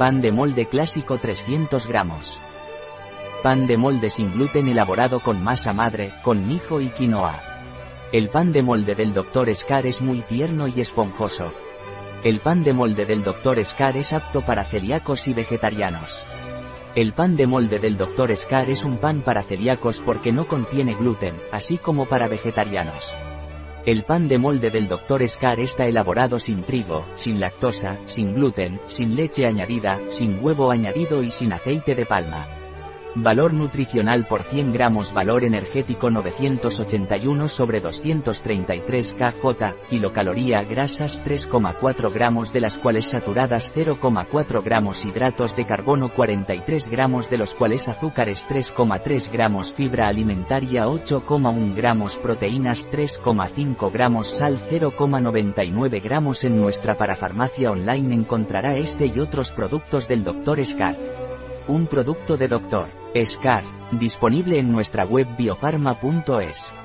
Pan de molde clásico 300 gramos. Pan de molde sin gluten elaborado con masa madre, con mijo y quinoa. El pan de molde del Dr. Scar es muy tierno y esponjoso. El pan de molde del Dr. Scar es apto para celíacos y vegetarianos. El pan de molde del Dr. Scar es un pan para celíacos porque no contiene gluten, así como para vegetarianos. El pan de molde del Dr. Scar está elaborado sin trigo, sin lactosa, sin gluten, sin leche añadida, sin huevo añadido y sin aceite de palma. Valor nutricional por 100 gramos Valor energético 981 sobre 233 kJ, kilocaloría grasas 3,4 gramos de las cuales saturadas 0,4 gramos hidratos de carbono 43 gramos de los cuales azúcares 3,3 gramos fibra alimentaria 8,1 gramos proteínas 3,5 gramos sal 0,99 gramos en nuestra parafarmacia online encontrará este y otros productos del Dr. Scar. Un producto de Dr. Scar, disponible en nuestra web biofarma.es.